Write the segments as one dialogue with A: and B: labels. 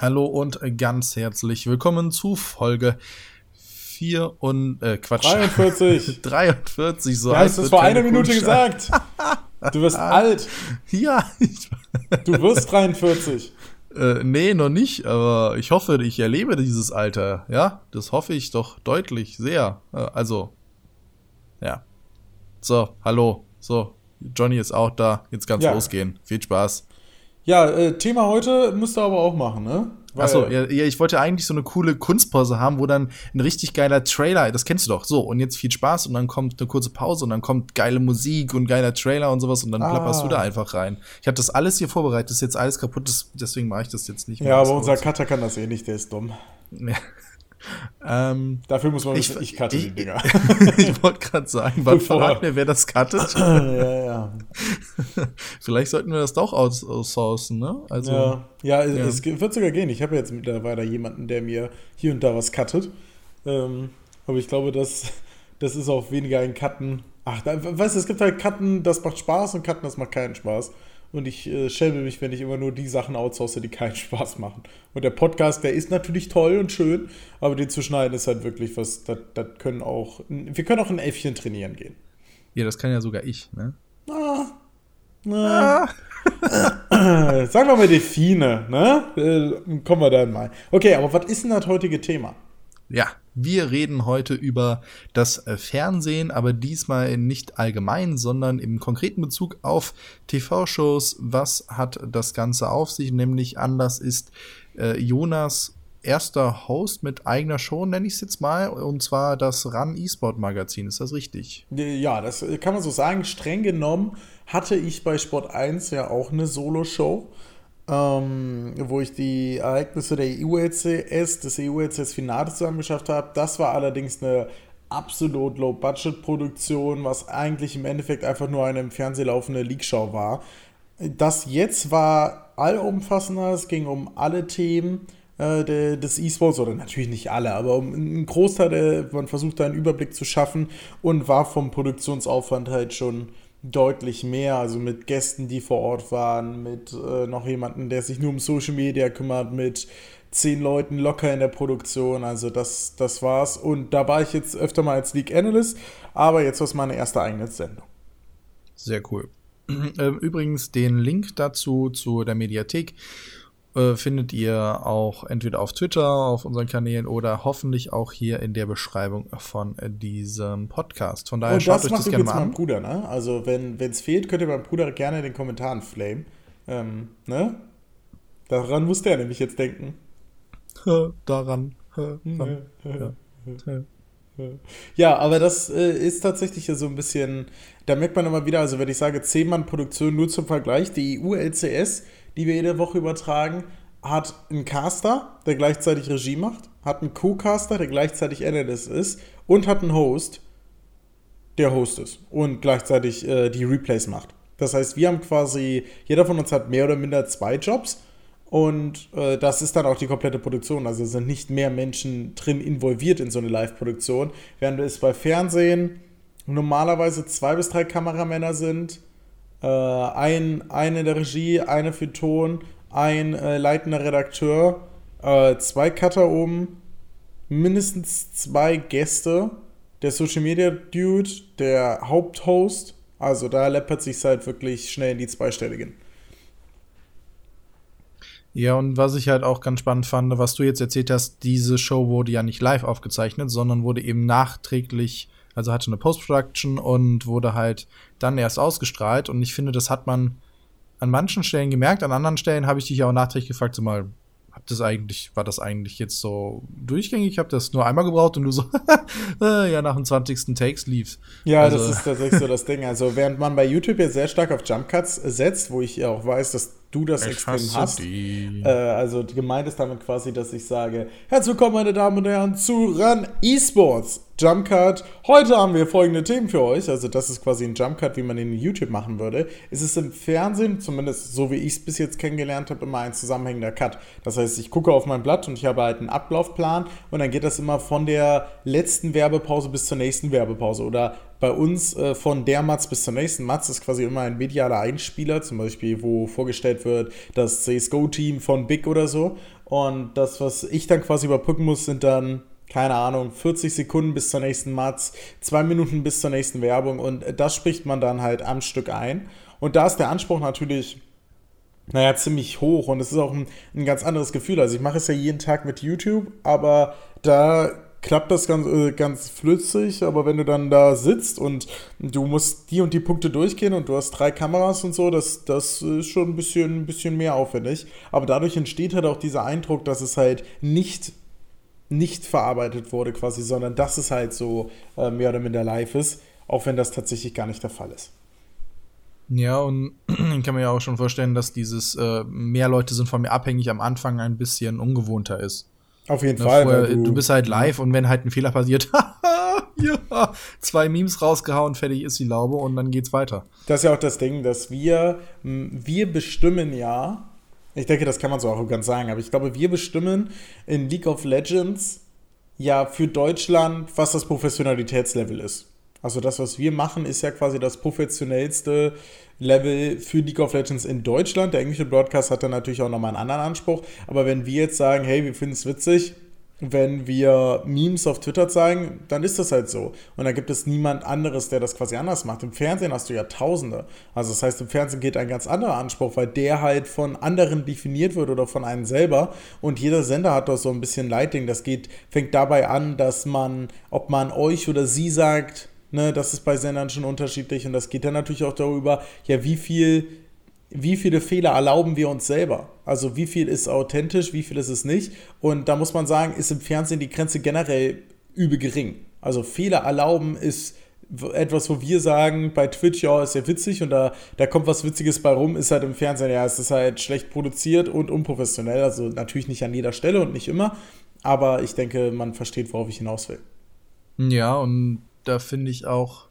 A: Hallo und ganz herzlich willkommen zu Folge 4 und äh, Quatsch.
B: 43.
A: 43, so
B: Du hast es vor einer Minute gesagt. Du wirst alt.
A: Ja, ich,
B: Du wirst 43.
A: äh, nee, noch nicht, aber ich hoffe, ich erlebe dieses Alter. Ja, das hoffe ich doch deutlich sehr. Äh, also, ja. So, hallo. So, Johnny ist auch da. Jetzt kann's
B: Ja.
A: losgehen. Viel Spaß.
B: Ja, äh, Thema heute musst du aber auch machen, ne?
A: Achso, ja, ja, ich wollte eigentlich so eine coole Kunstpause haben, wo dann ein richtig geiler Trailer, das kennst du doch, so, und jetzt viel Spaß und dann kommt eine kurze Pause und dann kommt geile Musik und geiler Trailer und sowas und dann
B: Ah.
A: plapperst du da einfach rein. Ich habe das alles hier vorbereitet, ist jetzt alles kaputt, das, deswegen mache ich das jetzt nicht
B: Ja, aber
A: Das
B: unser. Cutter kann das eh nicht, der ist dumm.
A: Ja. Ähm,
B: Dafür muss man
A: Ich-
B: wissen, ich cutte
A: ich-
B: die Dinger.
A: ich wollte gerade sagen, wann
B: Bevor-
A: verrat mir, wer das cuttet?
B: ja, ja.
A: Vielleicht sollten wir das doch aus- outsourcen, ne? Also,
B: Ja, ja,
A: Ja.
B: es wird sogar gehen. Ich habe jetzt mittlerweile jemanden, der mir hier und da was cuttet. Ähm, aber ich glaube, das, das ist auch weniger ein Cutten. Ach, da, weißt du, es gibt halt Cutten, das macht Spaß und Cutten, das macht keinen Spaß. Und ich äh, schäme mich, wenn ich immer nur die Sachen outsource, die keinen Spaß machen. Und der Podcast, der ist natürlich toll und schön, aber den zu schneiden ist halt wirklich was, das, das können auch, wir können auch ein Äffchen trainieren gehen.
A: ja, das kann ja sogar ich, ne?
B: Na, Äh, Sagen wir mal Delfine, ne? Äh, kommen wir dann mal. Okay, aber was ist denn das heutige Thema?
A: Ja, wir reden heute über das äh, Fernsehen, aber diesmal nicht allgemein, sondern im konkreten Bezug auf TV-Shows. Was hat das Ganze auf sich? Nämlich anders ist äh, Jonas erster Host mit eigener Show, nenne ich es jetzt mal, und zwar das RAN E-Sport Magazin. Ist das richtig?
B: Ja, das äh, kann man so sagen. Streng genommen hatte ich bei Sport 1 ja auch eine Solo-Show, ähm, wo ich die Ereignisse der E EULCS, des EULCS-Finales zusammengeschafft habe. Das war allerdings eine absolut Low-Budget-Produktion, was eigentlich im Endeffekt einfach nur eine im Fernsehen laufende League-Show war. Das jetzt war allumfassender, es ging um alle Themen äh, de- des E-Sports, oder natürlich nicht alle, aber um einen Großteil, der, man versucht da einen Überblick zu schaffen und war vom Produktionsaufwand halt schon deutlich mehr, also mit Gästen, die vor Ort waren, mit äh, noch jemandem, der sich nur um Social Media kümmert, mit zehn Leuten locker in der Produktion, also das, das war's. Und da war ich jetzt öfter mal als League Analyst, aber jetzt war es meine erste eigene Sendung.
A: Sehr cool. Ähm, Übrigens, den Link dazu zu der Mediathek äh, findet ihr auch entweder auf Twitter, auf unseren Kanälen oder hoffentlich auch hier in der Beschreibung von diesem Podcast. Von daher
B: Und
A: schaut
B: das
A: euch das gerne mal an.
B: Bruder, ne? Also wenn es fehlt, könnt ihr meinem Bruder gerne in den Kommentaren flamen. Ähm, ne? Daran muss der nämlich jetzt denken.
A: Daran. Ja.
B: Aber das äh, ist tatsächlich so ein bisschen, da merkt man immer wieder, also wenn ich sage 10-Mann-Produktion nur zum Vergleich, die EU-LCS, die wir jede Woche übertragen, hat einen Caster, der gleichzeitig Regie macht, hat einen Co-Caster, der gleichzeitig Analyst ist und hat einen Host, der Host ist und gleichzeitig äh, die Replays macht. Das heißt, wir haben quasi, jeder von uns hat mehr oder minder zwei Jobs und äh, das ist dann auch die komplette Produktion. Also sind nicht mehr Menschen drin involviert in so eine Live-Produktion, während es bei Fernsehen normalerweise zwei bis drei Kameramänner sind, äh, ein, eine in der Regie, eine für Ton, ein äh, leitender Redakteur, äh, zwei Cutter oben, mindestens zwei Gäste, der Social Media Dude, der Haupthost. Also da läppert sich halt wirklich schnell in die zweistelligen.
A: Ja, und was ich halt auch ganz spannend fand, was du jetzt erzählt hast, diese Show wurde ja nicht live aufgezeichnet, sondern wurde eben nachträglich, also hatte eine Post-Production und wurde halt dann erst ausgestrahlt. Und ich finde, das hat man an manchen Stellen gemerkt, an anderen Stellen habe ich dich ja auch nachträglich gefragt, so mal, hab das eigentlich, war das eigentlich jetzt so durchgängig? Ich habe das nur einmal gebraucht und du so, äh, ja, nach dem 20. Takes lief's.
B: Ja,
A: Also-
B: das ist tatsächlich so das Ding. Also während man bei YouTube jetzt sehr stark auf Jump Cuts setzt, wo ich ja auch weiß, dass du das extrem hast.
A: die.
B: Äh, also gemeint ist damit quasi, dass ich sage, herzlich willkommen, meine Damen und Herren, zu Run Esports Jump Cut. Heute haben wir folgende Themen für euch. Also das ist quasi ein Jump Cut, wie man ihn in YouTube machen würde. Es ist im Fernsehen, zumindest so wie ich es bis jetzt kennengelernt habe, immer ein zusammenhängender Cut. Das heißt, ich gucke auf mein Blatt und ich habe halt einen Ablaufplan und dann geht das immer von der letzten Werbepause bis zur nächsten Werbepause oder bei uns äh, von der Matz bis zur nächsten Matz ist quasi immer ein medialer Einspieler, zum Beispiel, wo vorgestellt wird das CSGO-Team von Big oder so. Und das, was ich dann quasi überbrücken muss, sind dann, keine Ahnung, 40 Sekunden bis zur nächsten Matz, zwei Minuten bis zur nächsten Werbung und das spricht man dann halt am Stück ein. Und da ist der Anspruch natürlich naja, ziemlich hoch und es ist auch ein, ein ganz anderes Gefühl. Also ich mache es ja jeden Tag mit YouTube, aber da klappt das ganz, äh, ganz flüssig, aber wenn du dann da sitzt und du musst die und die Punkte durchgehen und du hast drei Kameras und so, das, das ist schon ein bisschen, ein bisschen mehr aufwendig. Aber dadurch entsteht halt auch dieser Eindruck, dass es halt nicht, nicht verarbeitet wurde quasi, sondern dass es halt so äh, mehr oder minder live ist, auch wenn das tatsächlich gar nicht der Fall ist.
A: Ja, und ich kann mir ja auch schon vorstellen, dass dieses äh, mehr Leute sind von mir abhängig am Anfang ein bisschen ungewohnter ist.
B: Auf jeden ne, Fall.
A: Vorher, du, du, bist halt live und wenn halt ein Fehler passiert, ja, zwei Memes rausgehauen, fertig ist die Laube und dann geht's weiter.
B: Das ist ja auch das Ding, dass wir, wir bestimmen ja, ich denke, das kann man so auch ganz sagen, aber ich glaube, wir bestimmen in League of Legends ja für Deutschland, was das Professionalitätslevel ist. Also das, was wir machen, ist ja quasi das professionellste Level für League of Legends in Deutschland. Der englische Broadcast hat dann natürlich auch nochmal einen anderen Anspruch. Aber wenn wir jetzt sagen, hey, wir finden es witzig, wenn wir Memes auf Twitter zeigen, dann ist das halt so. Und dann gibt es niemand anderes, der das quasi anders macht. Im Fernsehen hast du ja Tausende. Also das heißt, im Fernsehen geht ein ganz anderer Anspruch, weil der halt von anderen definiert wird oder von einem selber. Und jeder Sender hat doch so ein bisschen Lighting. Das geht, fängt dabei an, dass man, ob man euch oder sie sagt, Ne, das ist bei Sendern schon unterschiedlich und das geht dann natürlich auch darüber, ja, wie viel, wie viele Fehler erlauben wir uns selber? Also wie viel ist authentisch, wie viel ist es nicht? Und da muss man sagen, ist im Fernsehen die Grenze generell übel gering. Also Fehler erlauben ist etwas, wo wir sagen, bei Twitch, ja, ist ja witzig und da, da kommt was Witziges bei rum, ist halt im Fernsehen, ja, es ist halt schlecht produziert und unprofessionell. Also natürlich nicht an jeder Stelle und nicht immer, aber ich denke, man versteht, worauf ich hinaus will.
A: Ja, und da finde ich auch,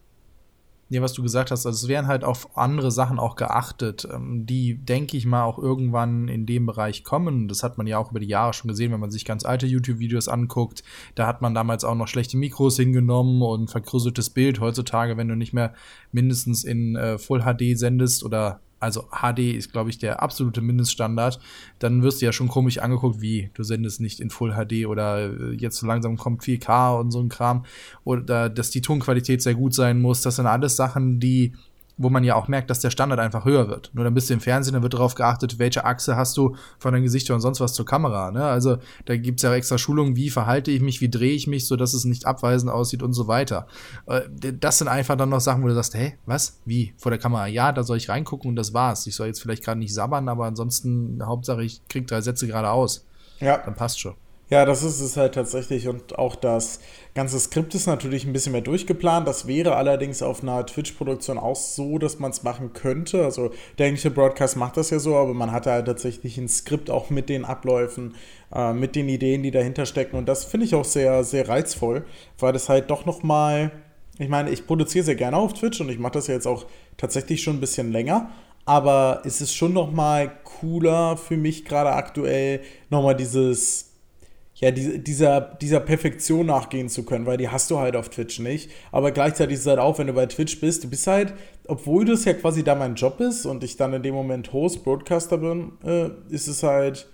A: ja, was du gesagt hast, also es werden halt auf andere Sachen auch geachtet, ähm, die, denke ich mal, auch irgendwann in dem Bereich kommen. Das hat man ja auch über die Jahre schon gesehen, wenn man sich ganz alte YouTube-Videos anguckt. Da hat man damals auch noch schlechte Mikros hingenommen und vergrößertes Bild. Heutzutage, wenn du nicht mehr mindestens in äh, Full HD sendest oder also HD ist, glaube ich, der absolute Mindeststandard, dann wirst du ja schon komisch angeguckt, wie du sendest nicht in Full HD oder äh, jetzt so langsam kommt 4K und so ein Kram oder dass die Tonqualität sehr gut sein muss. Das sind alles Sachen, die wo man ja auch merkt, dass der Standard einfach höher wird. Nur dann bist du im Fernsehen, dann wird darauf geachtet, welche Achse hast du von deinem Gesicht und sonst was zur Kamera. Ne? Also da gibt's ja extra Schulungen, wie verhalte ich mich, wie drehe ich mich, so dass es nicht abweisend aussieht und so weiter. Äh, das sind einfach dann noch Sachen, wo du sagst, hey, was? Wie? Vor der Kamera? Ja, da soll ich reingucken und das war's. Ich soll jetzt vielleicht gerade nicht sabbern, aber ansonsten, Hauptsache, ich krieg drei Sätze gerade aus. Ja. Dann passt schon.
B: Ja, das ist es halt tatsächlich und auch das ganze Skript ist natürlich ein bisschen mehr durchgeplant. Das wäre allerdings auf einer Twitch-Produktion auch so, dass man es machen könnte. Also der englische Broadcast macht das ja so, aber man hat halt tatsächlich ein Skript auch mit den Abläufen, äh, mit den Ideen, die dahinter stecken und das finde ich auch sehr, sehr reizvoll, weil das halt doch nochmal, ich meine, ich produziere sehr gerne auf Twitch und ich mache das ja jetzt auch tatsächlich schon ein bisschen länger aber es ist schon nochmal cooler für mich gerade aktuell, nochmal dieses ja, die, dieser, dieser Perfektion nachgehen zu können, weil die hast du halt auf Twitch nicht. Aber gleichzeitig ist es halt auch, wenn du bei Twitch bist, du bist halt, obwohl das ja quasi da mein Job ist und ich dann in dem Moment Host, Broadcaster bin, äh, ist es halt,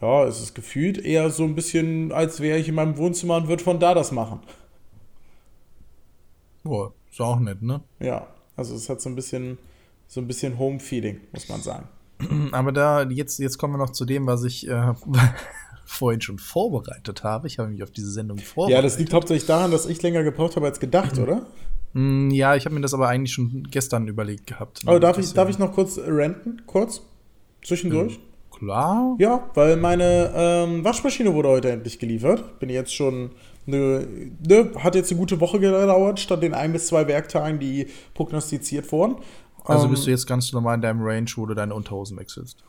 B: ja, es ist gefühlt eher so ein bisschen, als wäre ich in meinem Wohnzimmer und würde von da das machen.
A: Boah, ist auch nett, ne?
B: Ja, also es hat so ein bisschen, so ein bisschen Home-Feeling, muss man sagen.
A: Aber da, jetzt, jetzt kommen wir noch zu dem, was ich, äh, vorhin schon vorbereitet habe. Ich habe mich auf diese Sendung
B: vorbereitet. Ja, das liegt hauptsächlich daran, dass ich länger gebraucht habe als gedacht, mhm. oder?
A: Mm, ja, ich habe mir das aber eigentlich schon gestern überlegt gehabt.
B: Oh, darf ich, darf ich noch kurz renten? Kurz? Zwischendurch?
A: Mhm. Klar.
B: Ja, weil meine ähm, Waschmaschine wurde heute endlich geliefert. Bin jetzt schon. Ne, ne, hat jetzt eine gute Woche gedauert, statt den ein bis zwei Werktagen, die prognostiziert wurden.
A: Also ähm, bist du jetzt ganz normal in deinem Range, wo du deine Unterhosen wechselst.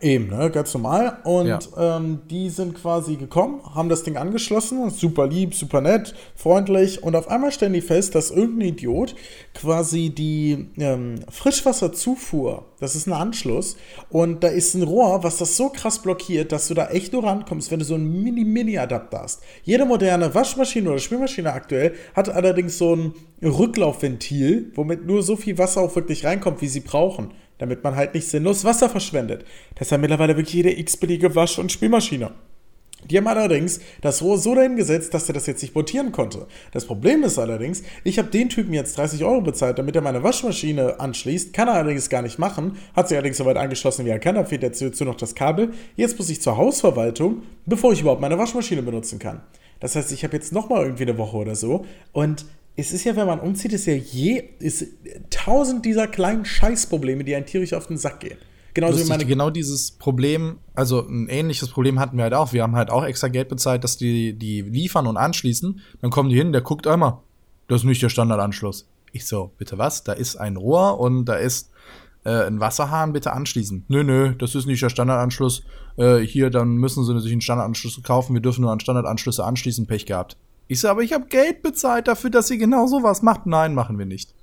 B: Eben, ne, ganz normal. Und ja. ähm, die sind quasi gekommen, haben das Ding angeschlossen, super lieb, super nett, freundlich. Und auf einmal stellen die fest, dass irgendein Idiot quasi die ähm, Frischwasserzufuhr, das ist ein Anschluss, und da ist ein Rohr, was das so krass blockiert, dass du da echt nur rankommst, wenn du so einen Mini-Mini-Adapter hast. Jede moderne Waschmaschine oder Spülmaschine aktuell hat allerdings so ein Rücklaufventil, womit nur so viel Wasser auch wirklich reinkommt, wie sie brauchen. Damit man halt nicht sinnlos Wasser verschwendet. Deshalb mittlerweile wirklich jede x-beliebige Wasch- und Spülmaschine. Die haben allerdings das Rohr so dahingesetzt, dass er das jetzt nicht montieren konnte. Das Problem ist allerdings, ich habe den Typen jetzt 30 Euro bezahlt, damit er meine Waschmaschine anschließt. Kann er allerdings gar nicht machen. Hat sie allerdings soweit angeschlossen, wie er kann. Da fehlt dazu noch das Kabel. Jetzt muss ich zur Hausverwaltung, bevor ich überhaupt meine Waschmaschine benutzen kann. Das heißt, ich habe jetzt nochmal irgendwie eine Woche oder so. Und es ist ja, wenn man umzieht, ist ja je, ist tausend dieser kleinen Scheißprobleme, die einen tierisch auf den Sack gehen.
A: Genauso Lustig, wie meine genau dieses Problem, also ein ähnliches Problem hatten wir halt auch. Wir haben halt auch extra Geld bezahlt, dass die, die liefern und anschließen. Dann kommen die hin, der guckt einmal, das ist nicht der Standardanschluss. Ich so, bitte was? Da ist ein Rohr und da ist äh, ein Wasserhahn, bitte anschließen. Nö, nö, das ist nicht der Standardanschluss. Äh, hier, dann müssen sie sich einen Standardanschluss kaufen. Wir dürfen nur an Standardanschlüsse anschließen. Pech gehabt. Ich so, aber ich habe Geld bezahlt dafür, dass ihr genau sowas macht. Nein, machen wir nicht.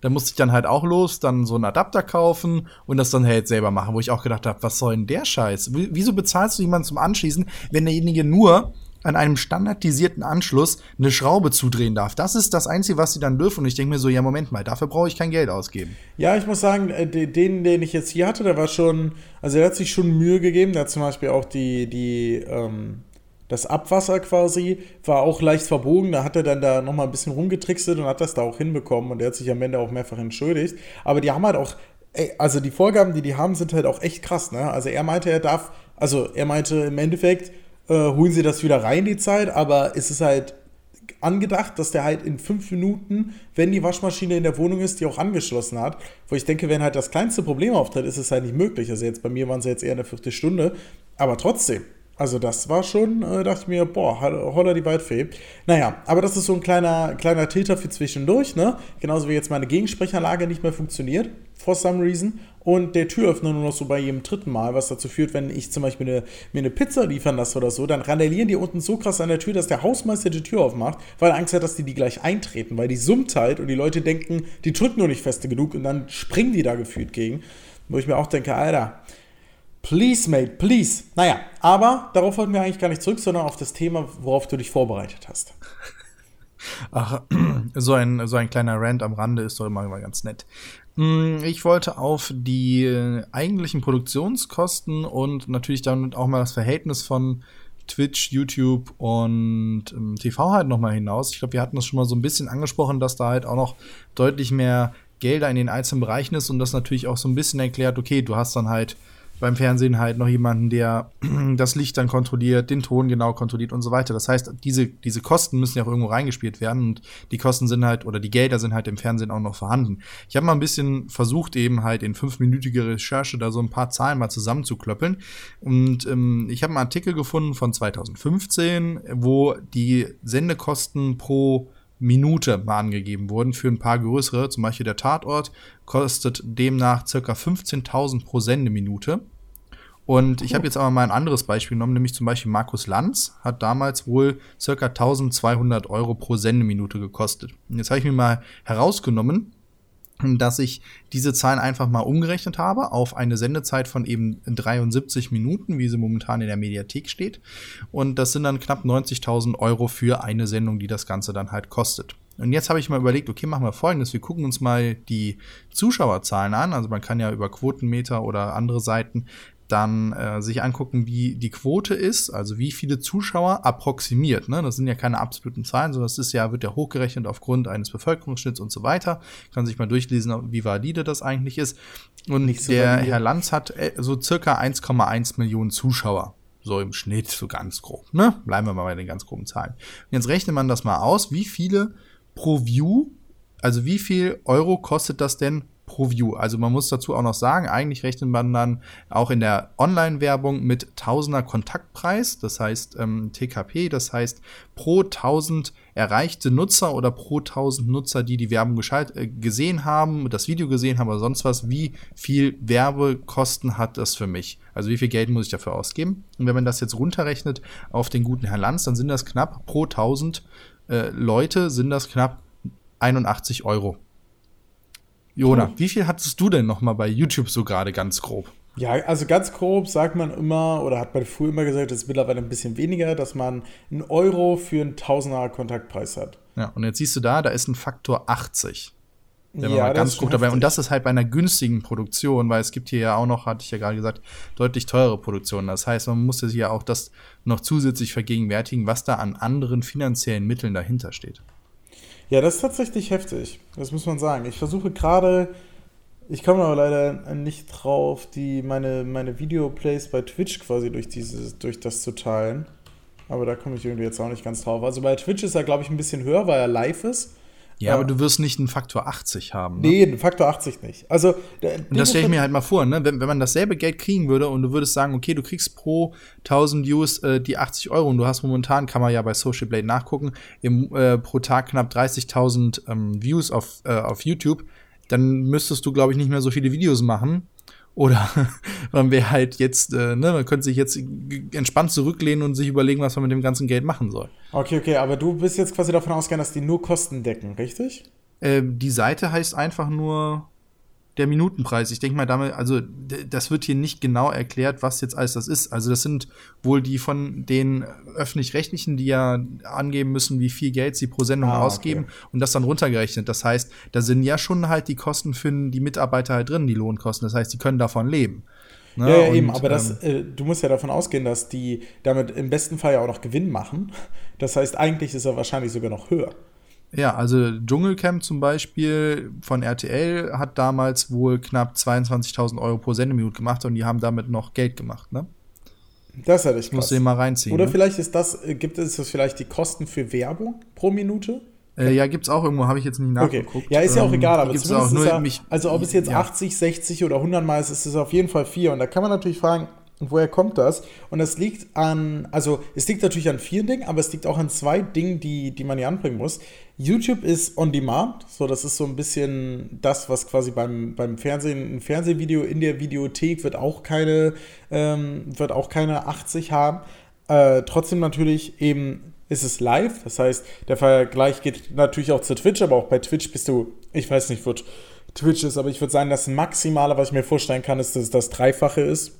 A: Da musste ich dann halt auch los, dann so einen Adapter kaufen und das dann halt selber machen, wo ich auch gedacht habe, was soll denn der Scheiß? Wieso bezahlst du jemanden zum Anschließen, wenn derjenige nur an einem standardisierten Anschluss eine Schraube zudrehen darf. Das ist das Einzige, was sie dann dürfen. Und ich denke mir so, ja, Moment mal, dafür brauche ich kein Geld ausgeben.
B: Ja, ich muss sagen, äh, den, den ich jetzt hier hatte, der war schon, also der hat sich schon Mühe gegeben. Der hat zum Beispiel auch die, die, ähm, das Abwasser quasi war auch leicht verbogen. Da hat er dann da nochmal ein bisschen rumgetrickset und hat das da auch hinbekommen. Und der hat sich am Ende auch mehrfach entschuldigt. Aber die haben halt auch, ey, also die Vorgaben, die die haben, sind halt auch echt krass. Ne? Also er meinte, er darf, also er meinte im Endeffekt, äh, holen sie das wieder rein, die Zeit. Aber es ist halt angedacht, dass der halt in fünf Minuten, wenn die Waschmaschine in der Wohnung ist, die auch angeschlossen hat. Wo ich denke, wenn halt das kleinste Problem auftritt, ist es halt nicht möglich. Also jetzt bei mir waren es jetzt eher eine Viertelstunde. Aber trotzdem, also das war schon, äh, dachte ich mir, boah, holla die Waldfee. Naja, aber das ist so ein kleiner, kleiner Tilter für zwischendurch, ne? Genauso wie jetzt meine Gegensprechanlage nicht mehr funktioniert, for some reason. Und der Türöffner nur noch so bei jedem dritten Mal, was dazu führt, wenn ich zum Beispiel eine, mir eine Pizza liefern lasse oder so, dann randalieren die unten so krass an der Tür, dass der Hausmeister die Tür aufmacht, weil er Angst hat, dass die die gleich eintreten, weil die summt halt und die Leute denken, die drücken nur nicht feste genug und dann springen die da gefühlt gegen. Wo ich mir auch denke, Alter, Please, mate, please. Naja, aber darauf wollten wir eigentlich gar nicht zurück, sondern auf das Thema, worauf du dich vorbereitet hast.
A: Ach, so ein, so ein kleiner Rant am Rande ist doch immer, immer ganz nett. Hm, ich wollte auf die eigentlichen Produktionskosten und natürlich damit auch mal das Verhältnis von Twitch, YouTube und ähm, TV halt nochmal hinaus. Ich glaube, wir hatten das schon mal so ein bisschen angesprochen, dass da halt auch noch deutlich mehr Gelder in den einzelnen Bereichen ist und das natürlich auch so ein bisschen erklärt, okay, du hast dann halt beim Fernsehen halt noch jemanden, der das Licht dann kontrolliert, den Ton genau kontrolliert und so weiter. Das heißt, diese, diese Kosten müssen ja auch irgendwo reingespielt werden und die Kosten sind halt oder die Gelder sind halt im Fernsehen auch noch vorhanden. Ich habe mal ein bisschen versucht, eben halt in fünfminütiger Recherche da so ein paar Zahlen mal zusammenzuklöppeln. Und ähm, ich habe einen Artikel gefunden von 2015, wo die Sendekosten pro Minute mal angegeben wurden für ein paar größere. Zum Beispiel der Tatort kostet demnach ca. 15.000 pro Sendeminute. Und ich habe jetzt aber mal ein anderes Beispiel genommen, nämlich zum Beispiel Markus Lanz hat damals wohl ca. 1200 Euro pro Sendeminute gekostet. Und jetzt habe ich mir mal herausgenommen, dass ich diese Zahlen einfach mal umgerechnet habe auf eine Sendezeit von eben 73 Minuten, wie sie momentan in der Mediathek steht. Und das sind dann knapp 90.000 Euro für eine Sendung, die das Ganze dann halt kostet. Und jetzt habe ich mal überlegt, okay, machen wir folgendes. Wir gucken uns mal die Zuschauerzahlen an. Also man kann ja über Quotenmeter oder andere Seiten dann äh, sich angucken, wie die Quote ist, also wie viele Zuschauer approximiert. Ne? Das sind ja keine absoluten Zahlen, sondern das ist ja, wird ja hochgerechnet aufgrund eines Bevölkerungsschnitts und so weiter. Kann sich mal durchlesen, wie valide das eigentlich ist. Und Nicht so der valide. Herr Lanz hat äh, so circa 1,1 Millionen Zuschauer. So im Schnitt, so ganz grob. Ne? Bleiben wir mal bei den ganz groben Zahlen. Und jetzt rechnet man das mal aus, wie viele pro View, also wie viel Euro kostet das denn pro View. Also man muss dazu auch noch sagen, eigentlich rechnet man dann auch in der Online-Werbung mit Tausender Kontaktpreis, das heißt ähm, TKP, das heißt pro 1000 erreichte Nutzer oder pro 1000 Nutzer, die die Werbung äh, gesehen haben, das Video gesehen haben oder sonst was, wie viel Werbekosten hat das für mich? Also wie viel Geld muss ich dafür ausgeben? Und wenn man das jetzt runterrechnet auf den guten Herrn Lanz, dann sind das knapp pro 1000 äh, Leute sind das knapp 81 Euro. Jona, hm. wie viel hattest du denn noch mal bei YouTube so gerade ganz grob?
B: Ja, also ganz grob sagt man immer, oder hat man früher immer gesagt, das ist mittlerweile ein bisschen weniger, dass man einen Euro für einen Tausender Kontaktpreis hat.
A: Ja, und jetzt siehst du da, da ist ein Faktor 80. wenn ja, mal ganz guckt dabei. Und das ist halt bei einer günstigen Produktion, weil es gibt hier ja auch noch, hatte ich ja gerade gesagt, deutlich teure Produktionen. Das heißt, man muss sich ja auch das noch zusätzlich vergegenwärtigen, was da an anderen finanziellen Mitteln dahinter steht.
B: Ja, das ist tatsächlich heftig. Das muss man sagen. Ich versuche gerade, ich komme aber leider nicht drauf, die, meine, meine Videoplays bei Twitch quasi durch, dieses, durch das zu teilen. Aber da komme ich irgendwie jetzt auch nicht ganz drauf. Also bei Twitch ist er, glaube ich, ein bisschen höher, weil er live ist.
A: Ja, aber du wirst nicht einen Faktor 80 haben.
B: Ne? Nee, einen Faktor 80 nicht. Also,
A: und das stelle ich mir halt mal vor, ne? wenn, wenn man dasselbe Geld kriegen würde und du würdest sagen, okay, du kriegst pro 1000 Views äh, die 80 Euro und du hast momentan, kann man ja bei Social Blade nachgucken, im, äh, pro Tag knapp 30.000 ähm, Views auf, äh, auf YouTube, dann müsstest du, glaube ich, nicht mehr so viele Videos machen, oder man wäre halt jetzt, äh, ne, man könnte sich jetzt entspannt zurücklehnen und sich überlegen, was man mit dem ganzen Geld machen soll.
B: Okay, okay, aber du bist jetzt quasi davon ausgegangen, dass die nur Kosten decken, richtig?
A: Äh, die Seite heißt einfach nur der Minutenpreis. Ich denke mal damit, also das wird hier nicht genau erklärt, was jetzt alles das ist. Also das sind wohl die von den öffentlich-rechtlichen, die ja angeben müssen, wie viel Geld sie pro Sendung ah, ausgeben okay. und das dann runtergerechnet. Das heißt, da sind ja schon halt die Kosten für die Mitarbeiter halt drin, die Lohnkosten. Das heißt, die können davon leben.
B: Ne? Ja, ja und, eben, aber das, ähm, äh, du musst ja davon ausgehen, dass die damit im besten Fall ja auch noch Gewinn machen. Das heißt, eigentlich ist er wahrscheinlich sogar noch höher.
A: Ja, also Dschungelcamp zum Beispiel von RTL hat damals wohl knapp 22.000 Euro pro Sendeminute gemacht und die haben damit noch Geld gemacht, ne?
B: Das hätte ich
A: krass. Musst du mal reinziehen.
B: Oder ne? vielleicht ist das, äh, gibt es das vielleicht die Kosten für Werbung pro Minute?
A: Äh, ja, gibt's auch irgendwo, habe ich jetzt nicht nachgeguckt.
B: Okay. Ja, ist ja auch ähm, egal, aber zumindest auch, ja, also ob es jetzt ja. 80, 60 oder 100 Mal ist, ist es auf jeden Fall vier. Und da kann man natürlich fragen, und woher kommt das? Und es liegt an, also es liegt natürlich an vielen Dingen, aber es liegt auch an zwei Dingen, die, die man hier anbringen muss. YouTube ist on demand, so das ist so ein bisschen das, was quasi beim, beim Fernsehen, ein Fernsehvideo in der Videothek wird auch keine, ähm, wird auch keine 80 haben. Äh, trotzdem natürlich eben ist es live, das heißt, der Vergleich geht natürlich auch zu Twitch, aber auch bei Twitch bist du, ich weiß nicht, wo Twitch ist, aber ich würde sagen, das Maximale, was ich mir vorstellen kann, ist, dass es das Dreifache ist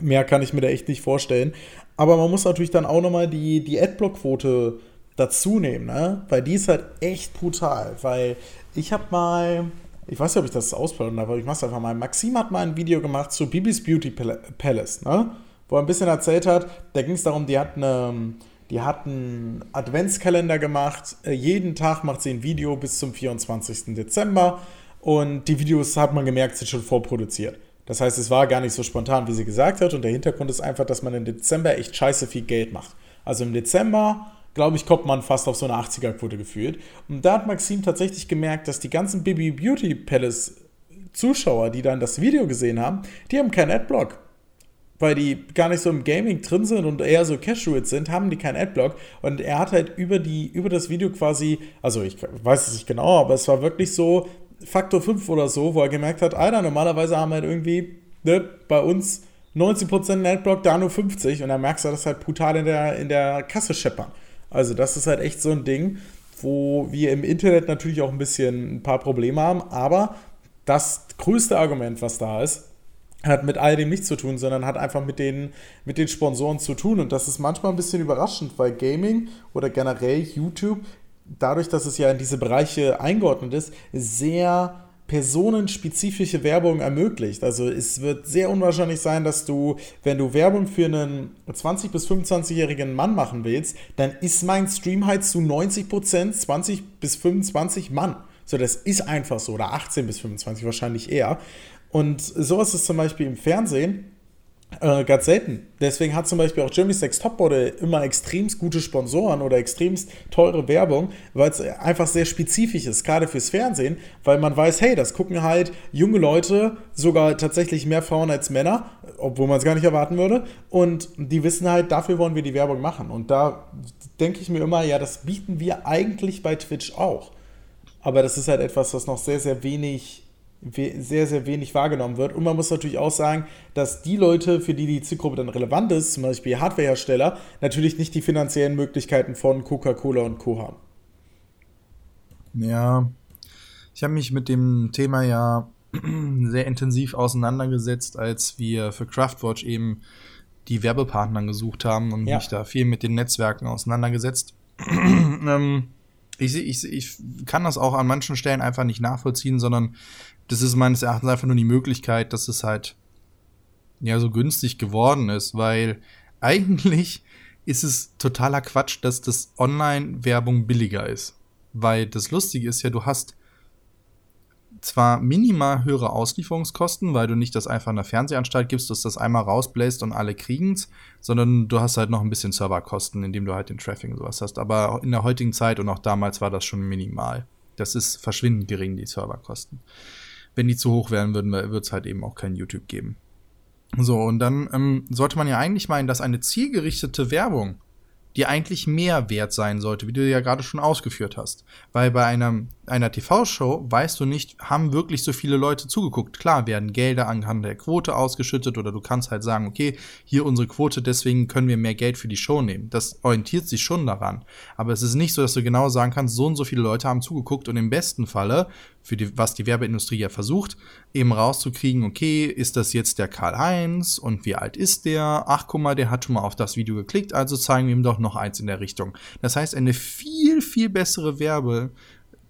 B: Mehr kann ich mir da echt nicht vorstellen. Aber man muss natürlich dann auch nochmal die, die Adblock-Quote dazu nehmen, ne? Weil die ist halt echt brutal. Weil ich habe mal, ich weiß nicht, ob ich das ausplaudern darf, aber ich mach's einfach mal. Maxim hat mal ein Video gemacht zu Bibis Beauty Palace, ne? Wo er ein bisschen erzählt hat, da ging es darum, die hat eine. Die hat einen Adventskalender gemacht. Äh, jeden Tag macht sie ein Video bis zum 24. Dezember. Und die Videos hat man gemerkt, sind schon vorproduziert. Das heißt, es war gar nicht so spontan, wie sie gesagt hat. Und der Hintergrund ist einfach, dass man im Dezember echt scheiße viel Geld macht. Also im Dezember, glaube ich, kommt man fast auf so eine 80er-Quote gefühlt. Und da hat Maxim tatsächlich gemerkt, dass die ganzen Bibi Beauty Palace Zuschauer, die dann das Video gesehen haben, die haben keinen Adblock. Weil die gar nicht so im Gaming drin sind und eher so Casuals sind, haben die keinen Adblock. Und er hat halt über, die, über das Video quasi, also ich weiß es nicht genau, aber es war wirklich so, Faktor 5 oder so, wo er gemerkt hat, Alter, normalerweise haben wir halt irgendwie ne, bei uns 90% Netblock, da nur 50 und dann merkst du das halt brutal in der, in der Kasse scheppern. Also das ist halt echt so ein Ding, wo wir im Internet natürlich auch ein bisschen ein paar Probleme haben, aber das größte Argument, was da ist, hat mit all dem nichts zu tun, sondern hat einfach mit den, mit den Sponsoren zu tun. Und das ist manchmal ein bisschen überraschend, weil Gaming oder generell YouTube dadurch, dass es ja in diese Bereiche eingeordnet ist, sehr personenspezifische Werbung ermöglicht. Also es wird sehr unwahrscheinlich sein, dass du, wenn du Werbung für einen 20- bis 25-jährigen Mann machen willst, dann ist mein Stream halt zu 90% 20 bis 25 Mann. So, das ist einfach so. Oder 18 bis 25 wahrscheinlich eher. Und sowas ist zum Beispiel im Fernsehen äh, ganz selten. Deswegen hat zum Beispiel auch Jeremy's Next Topmodel immer extremst gute Sponsoren oder extremst teure Werbung, weil es einfach sehr spezifisch ist, gerade fürs Fernsehen, weil man weiß, hey, das gucken halt junge Leute, sogar tatsächlich mehr Frauen als Männer, obwohl man es gar nicht erwarten würde. Und die wissen halt, dafür wollen wir die Werbung machen. Und da denke ich mir immer, ja, das bieten wir eigentlich bei Twitch auch. Aber das ist halt etwas, was noch sehr, sehr wenig sehr, sehr wenig wahrgenommen wird. Und man muss natürlich auch sagen, dass die Leute, für die die Zielgruppe dann relevant ist, zum Beispiel Hardwarehersteller, natürlich nicht die finanziellen Möglichkeiten von Coca-Cola und Co. haben.
A: Ja, ich habe mich mit dem Thema ja sehr intensiv auseinandergesetzt, als wir für Craftwatch eben die Werbepartner gesucht haben und ja. mich da viel mit den Netzwerken auseinandergesetzt. ähm, ich, ich, ich kann das auch an manchen Stellen einfach nicht nachvollziehen, sondern das ist meines Erachtens einfach nur die Möglichkeit, dass es halt ja so günstig geworden ist, weil eigentlich ist es totaler Quatsch, dass das Online-Werbung billiger ist. Weil das Lustige ist ja, du hast zwar minimal höhere Auslieferungskosten, weil du nicht das einfach in der Fernsehanstalt gibst, dass das einmal rausbläst und alle kriegen's, sondern du hast halt noch ein bisschen Serverkosten, indem du halt den Traffic und sowas hast. Aber in der heutigen Zeit und auch damals war das schon minimal. Das ist verschwindend gering, die Serverkosten. Wenn die zu hoch wären würden, wird es halt eben auch kein YouTube geben. So, und dann ähm, sollte man ja eigentlich meinen, dass eine zielgerichtete Werbung die eigentlich mehr wert sein sollte, wie du ja gerade schon ausgeführt hast. Weil bei einem, einer TV-Show weißt du nicht, haben wirklich so viele Leute zugeguckt. Klar werden Gelder anhand der Quote ausgeschüttet oder du kannst halt sagen, okay, hier unsere Quote, deswegen können wir mehr Geld für die Show nehmen. Das orientiert sich schon daran. Aber es ist nicht so, dass du genau sagen kannst, so und so viele Leute haben zugeguckt und im besten Falle für die, was die Werbeindustrie ja versucht, eben rauszukriegen, okay, ist das jetzt der Karl-Heinz und wie alt ist der? Ach, guck mal, der hat schon mal auf das Video geklickt, also zeigen wir ihm doch noch eins in der Richtung. Das heißt, eine viel, viel bessere Werbe,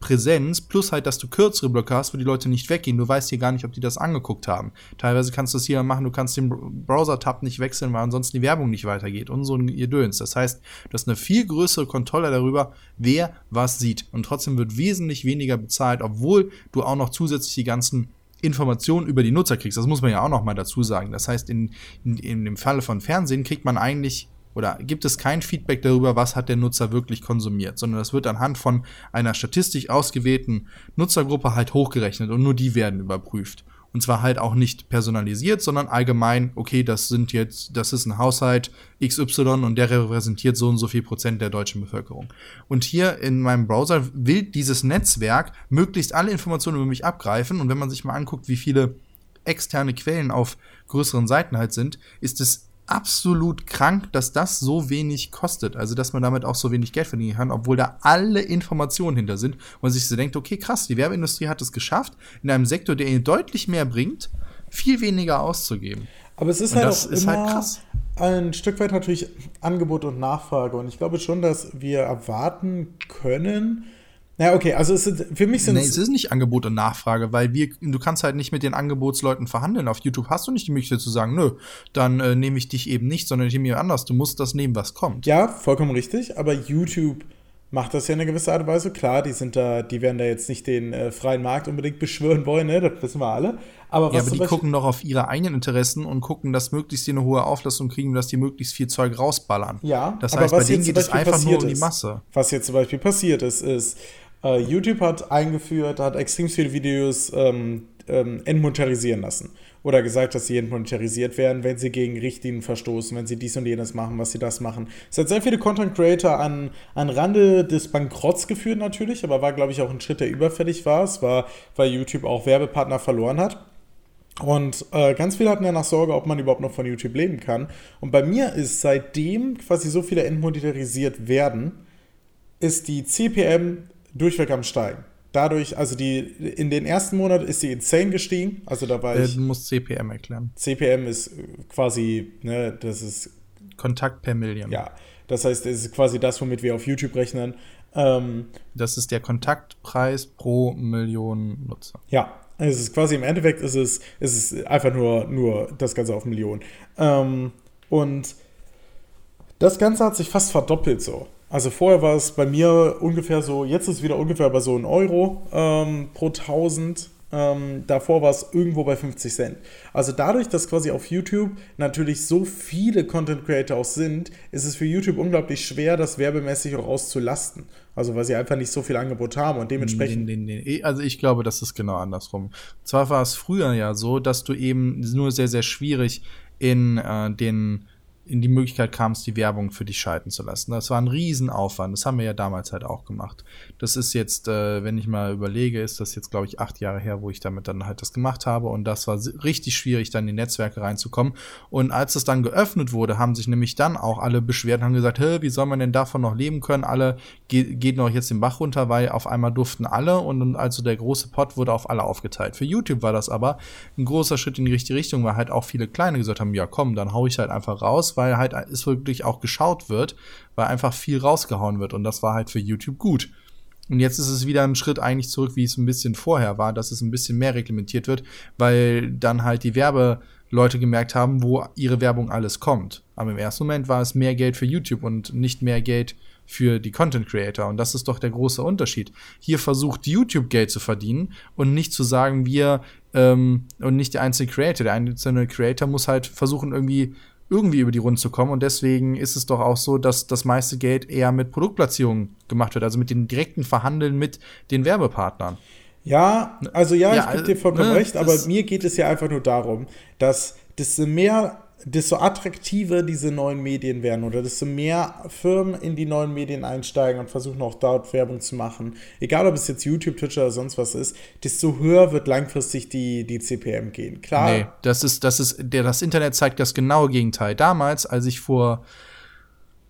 A: Präsenz, plus halt, dass du kürzere Blöcke hast, wo die Leute nicht weggehen. Du weißt hier gar nicht, ob die das angeguckt haben. Teilweise kannst du es hier machen, du kannst den Browser-Tab nicht wechseln, weil ansonsten die Werbung nicht weitergeht und so ein Gedöns. Das heißt, du hast eine viel größere Kontrolle darüber, wer was sieht. Und trotzdem wird wesentlich weniger bezahlt, obwohl du auch noch zusätzlich die ganzen Informationen über die Nutzer kriegst. Das muss man ja auch noch mal dazu sagen. Das heißt, in, in, in dem Falle von Fernsehen kriegt man eigentlich oder gibt es kein Feedback darüber, was hat der Nutzer wirklich konsumiert, sondern das wird anhand von einer statistisch ausgewählten Nutzergruppe halt hochgerechnet und nur die werden überprüft. Und zwar halt auch nicht personalisiert, sondern allgemein, okay, das sind jetzt, das ist ein Haushalt XY und der repräsentiert so und so viel Prozent der deutschen Bevölkerung. Und hier in meinem Browser will dieses Netzwerk möglichst alle Informationen über mich abgreifen. Und wenn man sich mal anguckt, wie viele externe Quellen auf größeren Seiten halt sind, ist es absolut krank, dass das so wenig kostet. Also, dass man damit auch so wenig Geld verdienen kann, obwohl da alle Informationen hinter sind. Und man sich so denkt, okay, krass, die Werbeindustrie hat es geschafft, in einem Sektor, der ihnen deutlich mehr bringt, viel weniger auszugeben.
B: Aber es ist und halt auch ist halt immer halt ein Stück weit natürlich Angebot und Nachfrage. Und ich glaube schon, dass wir erwarten können, ja, okay, also es sind, für mich sind
A: nee, es ist nicht Angebot und Nachfrage, weil wir, du kannst halt nicht mit den Angebotsleuten verhandeln. Auf YouTube hast du nicht die Möglichkeit zu sagen, nö, dann äh, nehme ich dich eben nicht, sondern ich nehme jemand anders. Du musst das nehmen, was kommt.
B: Ja, vollkommen richtig, aber YouTube macht das ja in einer gewissen Art und Weise. Klar, die sind da, die werden da jetzt nicht den äh, freien Markt unbedingt beschwören wollen, ne? Das wissen wir alle.
A: Aber, ja, aber die gucken doch auf ihre eigenen Interessen und gucken, dass möglichst die eine hohe Auflassung kriegen, dass die möglichst viel Zeug rausballern.
B: Ja,
A: das heißt, bei denen geht es einfach nur um die Masse.
B: Was jetzt zum Beispiel passiert ist, ist, Uh, YouTube hat eingeführt, hat extrem viele Videos ähm, ähm, entmonetarisieren lassen. Oder gesagt, dass sie entmonetarisiert werden, wenn sie gegen Richtlinien verstoßen, wenn sie dies und jenes machen, was sie das machen. Es hat sehr viele Content Creator an, an Rande des Bankrotts geführt, natürlich, aber war, glaube ich, auch ein Schritt, der überfällig war. Es war, weil YouTube auch Werbepartner verloren hat. Und äh, ganz viele hatten ja nach Sorge, ob man überhaupt noch von YouTube leben kann. Und bei mir ist seitdem quasi so viele entmonetarisiert werden, ist die CPM durchweg am Steigen. Dadurch, also die in den ersten Monaten ist sie insane gestiegen. Also da war
A: äh,
B: ich.
A: Du musst CPM erklären.
B: CPM ist quasi, ne, das ist.
A: Kontakt per Million.
B: Ja. Das heißt, es ist quasi das, womit wir auf YouTube rechnen. Ähm,
A: das ist der Kontaktpreis pro Million Nutzer.
B: Ja, es ist quasi im Endeffekt ist es, ist es einfach nur, nur das Ganze auf Millionen. Ähm, und das Ganze hat sich fast verdoppelt so. Also vorher war es bei mir ungefähr so, jetzt ist es wieder ungefähr bei so einem Euro ähm, pro 1000. Ähm, davor war es irgendwo bei 50 Cent. Also dadurch, dass quasi auf YouTube natürlich so viele Content Creator auch sind, ist es für YouTube unglaublich schwer, das werbemäßig auch auszulasten. Also weil sie einfach nicht so viel Angebot haben und dementsprechend.
A: Nee, nee, nee. Also ich glaube, das ist genau andersrum. Zwar war es früher ja so, dass du eben nur sehr, sehr schwierig in äh, den in die Möglichkeit kamst, die Werbung für dich schalten zu lassen. Das war ein Riesenaufwand. Das haben wir ja damals halt auch gemacht. Das ist jetzt, äh, wenn ich mal überlege, ist das jetzt, glaube ich, acht Jahre her, wo ich damit dann halt das gemacht habe. Und das war richtig schwierig, dann in die Netzwerke reinzukommen. Und als es dann geöffnet wurde, haben sich nämlich dann auch alle beschwert und haben gesagt, Hä, wie soll man denn davon noch leben können? Alle ge geht noch jetzt den Bach runter, weil auf einmal durften alle und also der große Pot wurde auf alle aufgeteilt. Für YouTube war das aber ein großer Schritt in die richtige Richtung, weil halt auch viele Kleine gesagt haben, ja komm, dann hau ich halt einfach raus weil halt es wirklich auch geschaut wird, weil einfach viel rausgehauen wird und das war halt für YouTube gut. Und jetzt ist es wieder ein Schritt eigentlich zurück, wie es ein bisschen vorher war, dass es ein bisschen mehr reglementiert wird, weil dann halt die Werbeleute gemerkt haben, wo ihre Werbung alles kommt. Aber im ersten Moment war es mehr Geld für YouTube und nicht mehr Geld für die Content Creator. Und das ist doch der große Unterschied. Hier versucht YouTube Geld zu verdienen und nicht zu sagen, wir ähm, und nicht der einzelne Creator. Der einzelne Creator muss halt versuchen, irgendwie irgendwie über die Runden zu kommen. Und deswegen ist es doch auch so, dass das meiste Geld eher mit Produktplatzierungen gemacht wird, also mit den direkten Verhandeln mit den Werbepartnern.
B: Ja, also ja, ja ich gebe dir vollkommen ne, recht, aber mir geht es ja einfach nur darum, dass desto mehr desto attraktiver diese neuen Medien werden oder desto mehr Firmen in die neuen Medien einsteigen und versuchen auch dort Werbung zu machen, egal ob es jetzt YouTube, Twitch oder sonst was ist, desto höher wird langfristig die, die CPM gehen. Klar. Nee,
A: das ist, das ist, der, das Internet zeigt das genaue Gegenteil. Damals, als ich vor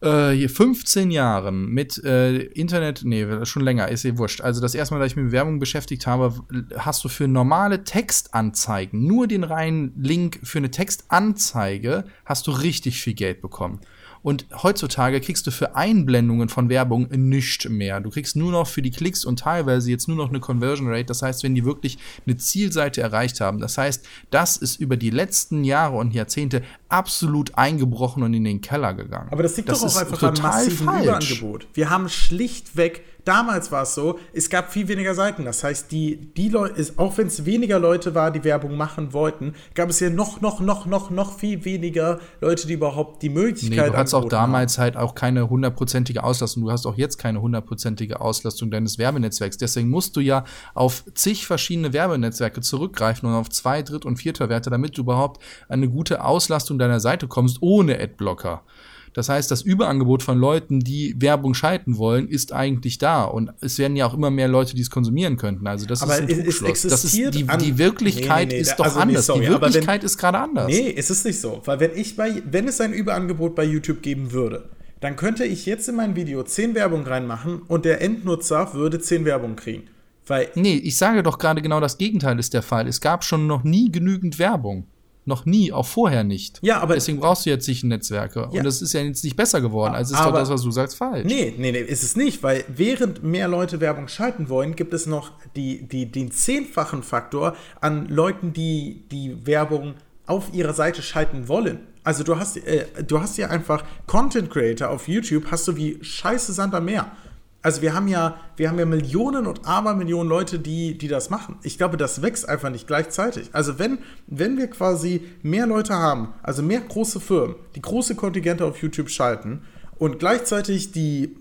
A: äh, 15 Jahren mit äh, Internet, nee, schon länger, ist eh wurscht. Also das erste Mal, dass ich mich mit Werbung beschäftigt habe, hast du für normale Textanzeigen, nur den reinen Link für eine Textanzeige, hast du richtig viel Geld bekommen. Und heutzutage kriegst du für Einblendungen von Werbung nichts mehr. Du kriegst nur noch für die Klicks und teilweise jetzt nur noch eine Conversion Rate. Das heißt, wenn die wirklich eine Zielseite erreicht haben. Das heißt, das ist über die letzten Jahre und Jahrzehnte absolut eingebrochen und in den Keller gegangen.
B: Aber das liegt das doch auch einfach total am massiven falsch. Überangebot. Wir haben schlichtweg Damals war es so, es gab viel weniger Seiten. Das heißt, die, die Leute, auch wenn es weniger Leute war, die Werbung machen wollten, gab es ja noch, noch, noch, noch, noch viel weniger Leute, die überhaupt die Möglichkeit
A: haben. Nee, du hattest auch damals haben. halt auch keine hundertprozentige Auslastung. Du hast auch jetzt keine hundertprozentige Auslastung deines Werbenetzwerks. Deswegen musst du ja auf zig verschiedene Werbenetzwerke zurückgreifen und auf zwei, dritt und vierter Werte, damit du überhaupt eine gute Auslastung deiner Seite kommst, ohne Adblocker. Das heißt, das Überangebot von Leuten, die Werbung schalten wollen, ist eigentlich da. Und es werden ja auch immer mehr Leute, die es konsumieren könnten. Also das aber ist ein es, es das ist die, die Wirklichkeit nee, nee, nee, ist doch also anders. Sorry, die Wirklichkeit wenn, ist gerade anders.
B: Nee, es ist nicht so. Weil wenn ich bei, wenn es ein Überangebot bei YouTube geben würde, dann könnte ich jetzt in mein Video 10 Werbung reinmachen und der Endnutzer würde 10 Werbung kriegen. Weil
A: nee, ich sage doch gerade genau das Gegenteil ist der Fall. Es gab schon noch nie genügend Werbung. Noch nie, auch vorher nicht.
B: Ja, aber.
A: Deswegen brauchst du jetzt sicher Netzwerke. Ja. Und das ist ja jetzt nicht besser geworden. Also ist aber, doch das, was du sagst, falsch.
B: Nee, nee, nee, ist es nicht, weil während mehr Leute Werbung schalten wollen, gibt es noch die, die, den zehnfachen Faktor an Leuten, die die Werbung auf ihrer Seite schalten wollen. Also du hast, äh, du hast ja einfach Content Creator auf YouTube, hast du wie scheiße Sand am Meer. Also wir haben ja, wir haben ja Millionen und Abermillionen Leute, die, die das machen. Ich glaube, das wächst einfach nicht gleichzeitig. Also wenn, wenn wir quasi mehr Leute haben, also mehr große Firmen, die große Kontingente auf YouTube schalten und gleichzeitig die,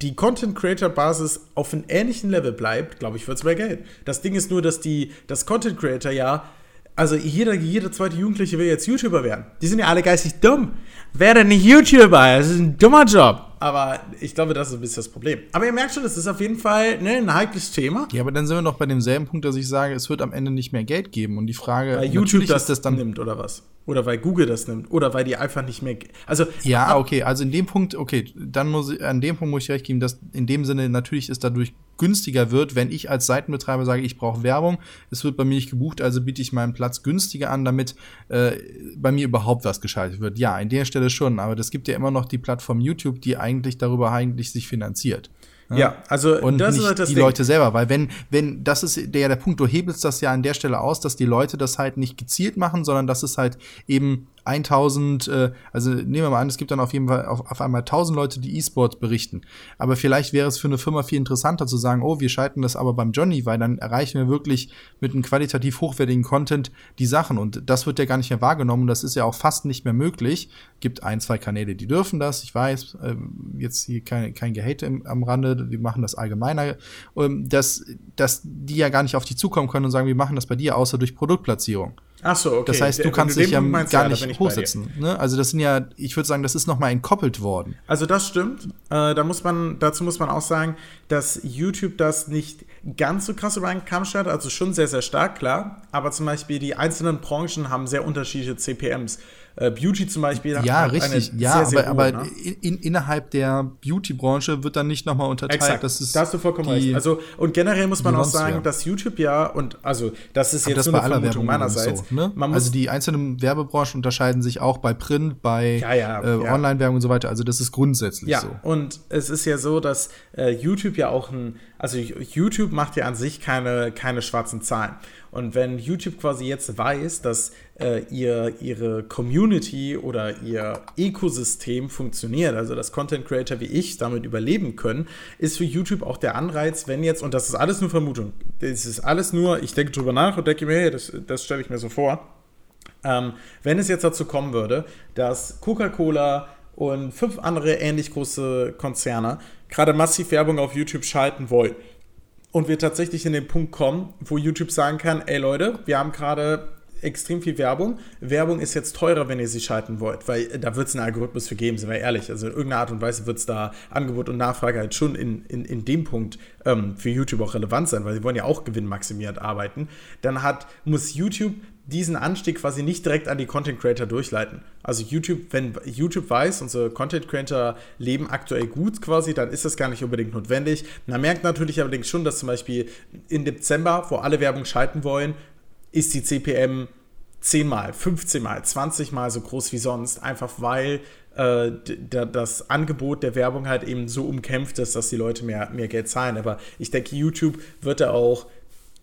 B: die Content Creator Basis auf einem ähnlichen Level bleibt, glaube ich, wird es mehr Geld. Das Ding ist nur, dass die, das Content Creator ja also jeder, jeder zweite Jugendliche will jetzt YouTuber werden. Die sind ja alle geistig dumm. Werde nicht YouTuber, das ist ein dummer Job. Aber ich glaube, das ist ein bisschen das Problem. Aber ihr merkt schon, das ist auf jeden Fall ne, ein heikles Thema.
A: Ja, aber dann sind wir noch bei demselben Punkt, dass ich sage, es wird am Ende nicht mehr Geld geben. Und die Frage,
B: weil YouTube das, das dann nimmt oder was? Oder weil Google das nimmt. Oder weil die einfach nicht mehr. Also.
A: Ja, okay. Also in dem Punkt, okay, dann muss ich, an dem Punkt muss ich recht geben, dass in dem Sinne natürlich ist dadurch günstiger wird, wenn ich als Seitenbetreiber sage, ich brauche Werbung, es wird bei mir nicht gebucht, also biete ich meinen Platz günstiger an, damit äh, bei mir überhaupt was geschaltet wird. Ja, an der Stelle schon, aber das gibt ja immer noch die Plattform YouTube, die eigentlich darüber eigentlich sich finanziert.
B: Ja, also
A: und das nicht ist halt das die Ding. Leute selber, weil wenn wenn das ist der der Punkt, du hebelst das ja an der Stelle aus, dass die Leute das halt nicht gezielt machen, sondern dass es halt eben 1000, äh, also nehmen wir mal an, es gibt dann auf jeden Fall auf, auf einmal 1000 Leute, die E-Sport berichten. Aber vielleicht wäre es für eine Firma viel interessanter zu sagen, oh, wir schalten das aber beim Johnny, weil dann erreichen wir wirklich mit einem qualitativ hochwertigen Content die Sachen. Und das wird ja gar nicht mehr wahrgenommen. Das ist ja auch fast nicht mehr möglich. Gibt ein, zwei Kanäle, die dürfen das. Ich weiß, äh, jetzt hier kein, kein Gehate im, am Rande, die machen das allgemeiner. Ähm, dass, dass die ja gar nicht auf dich zukommen können und sagen, wir machen das bei dir, außer durch Produktplatzierung.
B: Ach so, okay.
A: Das heißt, du kannst dich ja gar nicht hochsetzen. Ne? Also das sind ja, ich würde sagen, das ist nochmal entkoppelt worden.
B: Also das stimmt. Äh, da muss man, dazu muss man auch sagen, dass YouTube das nicht ganz so krass über einen Kamm schert, also schon sehr, sehr stark, klar. Aber zum Beispiel die einzelnen Branchen haben sehr unterschiedliche CPMs. Äh, Beauty zum Beispiel.
A: Ja, richtig. ja, sehr, sehr aber, hohe, aber ne? in, innerhalb der Beauty-Branche wird dann nicht nochmal unterteilt. Exakt.
B: Das ist da hast du vollkommen recht. Also, und generell muss man auch sagen, dass YouTube ja, und also, das ist jetzt das nur eine Vermutung meinerseits.
A: So, ne? also, die einzelnen Werbebranchen unterscheiden sich auch bei Print, bei ja, ja, äh, Online-Werbung und so weiter. Also, das ist grundsätzlich
B: ja,
A: so.
B: Und es ist ja so, dass äh, YouTube ja auch ein, also YouTube macht ja an sich keine, keine schwarzen Zahlen. Und wenn YouTube quasi jetzt weiß, dass äh, ihr, ihre Community oder ihr Ökosystem funktioniert, also dass Content Creator wie ich damit überleben können, ist für YouTube auch der Anreiz, wenn jetzt, und das ist alles nur Vermutung, das ist alles nur, ich denke drüber nach und denke mir, hey, das, das stelle ich mir so vor, ähm, wenn es jetzt dazu kommen würde, dass Coca-Cola und fünf andere ähnlich große Konzerne gerade massiv Werbung auf YouTube schalten wollen. Und wir tatsächlich in den Punkt kommen, wo YouTube sagen kann, ey Leute, wir haben gerade extrem viel Werbung. Werbung ist jetzt teurer, wenn ihr sie schalten wollt, weil da wird es einen Algorithmus für geben, sind wir ehrlich. Also in irgendeiner Art und Weise wird es da Angebot und Nachfrage halt schon in, in, in dem Punkt ähm, für YouTube auch relevant sein, weil sie wollen ja auch gewinnmaximierend arbeiten. Dann hat, muss YouTube diesen Anstieg quasi nicht direkt an die Content Creator durchleiten. Also YouTube, wenn YouTube weiß, unsere Content Creator leben aktuell gut quasi, dann ist das gar nicht unbedingt notwendig. Man merkt natürlich allerdings schon, dass zum Beispiel im Dezember, wo alle Werbung schalten wollen, ist die CPM 10 mal, 15 mal, 20 mal so groß wie sonst, einfach weil äh, das Angebot der Werbung halt eben so umkämpft ist, dass die Leute mehr, mehr Geld zahlen. Aber ich denke, YouTube wird da auch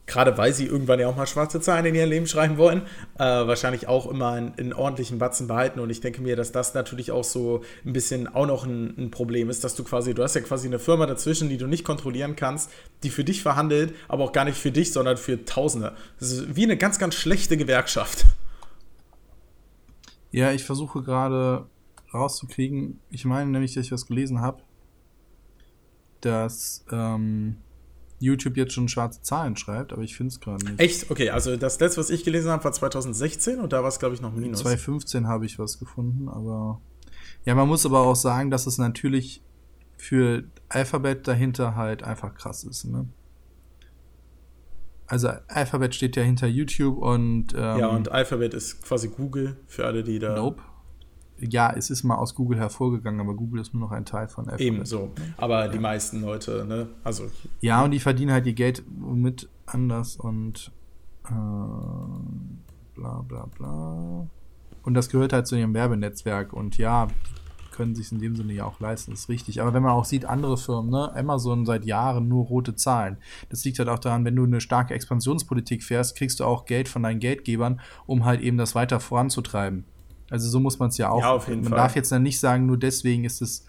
B: gerade weil sie irgendwann ja auch mal schwarze Zahlen in ihr Leben schreiben wollen, äh, wahrscheinlich auch immer einen, einen, ordentlichen Batzen behalten. Und ich denke mir, dass das natürlich auch so ein bisschen auch noch ein, ein, Problem ist, dass du quasi, du hast ja quasi eine Firma dazwischen, die du nicht kontrollieren kannst, die für dich verhandelt, aber auch gar nicht für dich, sondern für Tausende. Das ist wie eine ganz, ganz schlechte Gewerkschaft.
A: Ja, ich versuche gerade rauszukriegen, ich meine nämlich, dass ich was gelesen habe, dass ähm, YouTube jetzt schon schwarze Zahlen schreibt, aber ich finde es gerade nicht.
B: Echt? Okay, also das letzte, was ich gelesen habe, war 2016 und da war es, glaube ich, noch minus.
A: 2015 habe ich was gefunden, aber ja, man muss aber auch sagen, dass es natürlich für Alphabet dahinter halt einfach krass ist, ne? Also Alphabet steht ja hinter YouTube und
B: ähm, Ja, und Alphabet ist quasi Google für alle, die da.
A: Nope ja, es ist mal aus Google hervorgegangen, aber Google ist nur noch ein Teil von
B: Apple. Eben so. Aber die meisten Leute, ne? Also.
A: Ja, und die verdienen halt ihr Geld mit anders und äh, bla bla bla. Und das gehört halt zu ihrem Werbenetzwerk. Und ja, können sich in dem Sinne ja auch leisten, ist richtig. Aber wenn man auch sieht, andere Firmen, ne, Amazon seit Jahren nur rote Zahlen. Das liegt halt auch daran, wenn du eine starke Expansionspolitik fährst, kriegst du auch Geld von deinen Geldgebern, um halt eben das weiter voranzutreiben. Also so muss man es ja auch. Ja, auf jeden man Fall. darf jetzt dann nicht sagen, nur deswegen ist es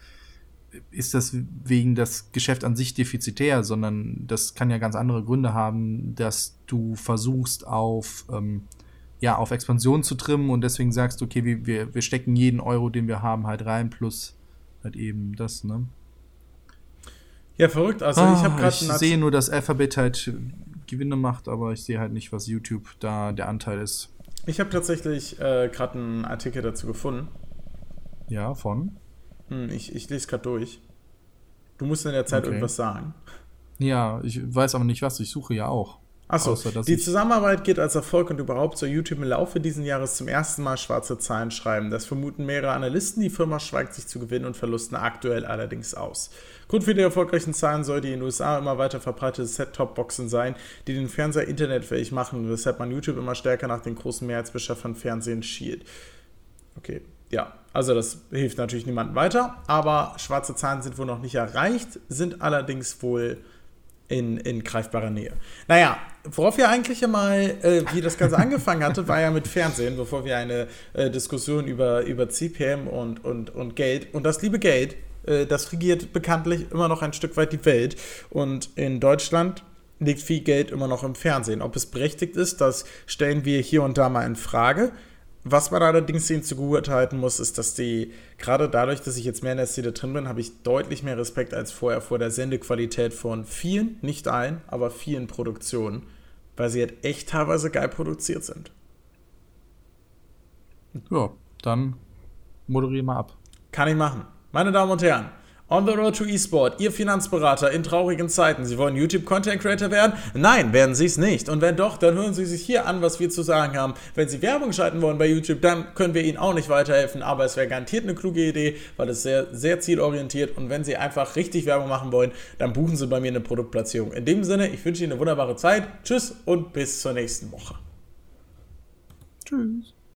A: ist das wegen das Geschäft an sich defizitär, sondern das kann ja ganz andere Gründe haben, dass du versuchst auf ähm, ja auf Expansion zu trimmen und deswegen sagst du, okay, wir, wir stecken jeden Euro, den wir haben, halt rein plus halt eben das, ne?
B: Ja, verrückt. Also ah, ich habe
A: gerade ich sehe nur, dass Alphabet halt Gewinne macht, aber ich sehe halt nicht, was YouTube da der Anteil ist.
B: Ich habe tatsächlich äh, gerade einen Artikel dazu gefunden.
A: Ja, von?
B: Hm, ich, ich lese gerade durch. Du musst in der Zeit okay. irgendwas sagen.
A: Ja, ich weiß aber nicht was, ich suche ja auch.
B: Achso, die Zusammenarbeit geht als Erfolg und überhaupt soll YouTube im Laufe dieses Jahres zum ersten Mal schwarze Zahlen schreiben. Das vermuten mehrere Analysten. Die Firma schweigt sich zu Gewinn und Verlusten aktuell allerdings aus. Grund für die erfolgreichen Zahlen soll die in den USA immer weiter verbreitete Set-Top-Boxen sein, die den Fernseher internetfähig machen, weshalb man YouTube immer stärker nach den großen Mehrheitsbeschäfern Fernsehen schielt. Okay, ja, also das hilft natürlich niemandem weiter, aber schwarze Zahlen sind wohl noch nicht erreicht, sind allerdings wohl in, in greifbarer Nähe. Naja, worauf wir eigentlich mal, äh, wie das Ganze angefangen hatte, war ja mit Fernsehen, bevor wir eine äh, Diskussion über, über CPM und, und, und Geld und das liebe Geld, äh, das regiert bekanntlich immer noch ein Stück weit die Welt. Und in Deutschland liegt viel Geld immer noch im Fernsehen. Ob es berechtigt ist, das stellen wir hier und da mal in Frage. Was man allerdings ihnen zugutehalten muss, ist, dass die, gerade dadurch, dass ich jetzt mehr in der Szene drin bin, habe ich deutlich mehr Respekt als vorher vor der Sendequalität von vielen, nicht allen, aber vielen Produktionen, weil sie halt echt teilweise geil produziert sind.
A: Ja, dann moderiere mal ab.
B: Kann ich machen. Meine Damen und Herren, On the Road to eSport, Ihr Finanzberater in traurigen Zeiten. Sie wollen YouTube-Content Creator werden? Nein, werden Sie es nicht. Und wenn doch, dann hören Sie sich hier an, was wir zu sagen haben. Wenn Sie Werbung schalten wollen bei YouTube, dann können wir Ihnen auch nicht weiterhelfen, aber es wäre garantiert eine kluge Idee, weil es sehr, sehr zielorientiert und wenn Sie einfach richtig Werbung machen wollen, dann buchen Sie bei mir eine Produktplatzierung. In dem Sinne, ich wünsche Ihnen eine wunderbare Zeit. Tschüss und bis zur nächsten Woche. Tschüss.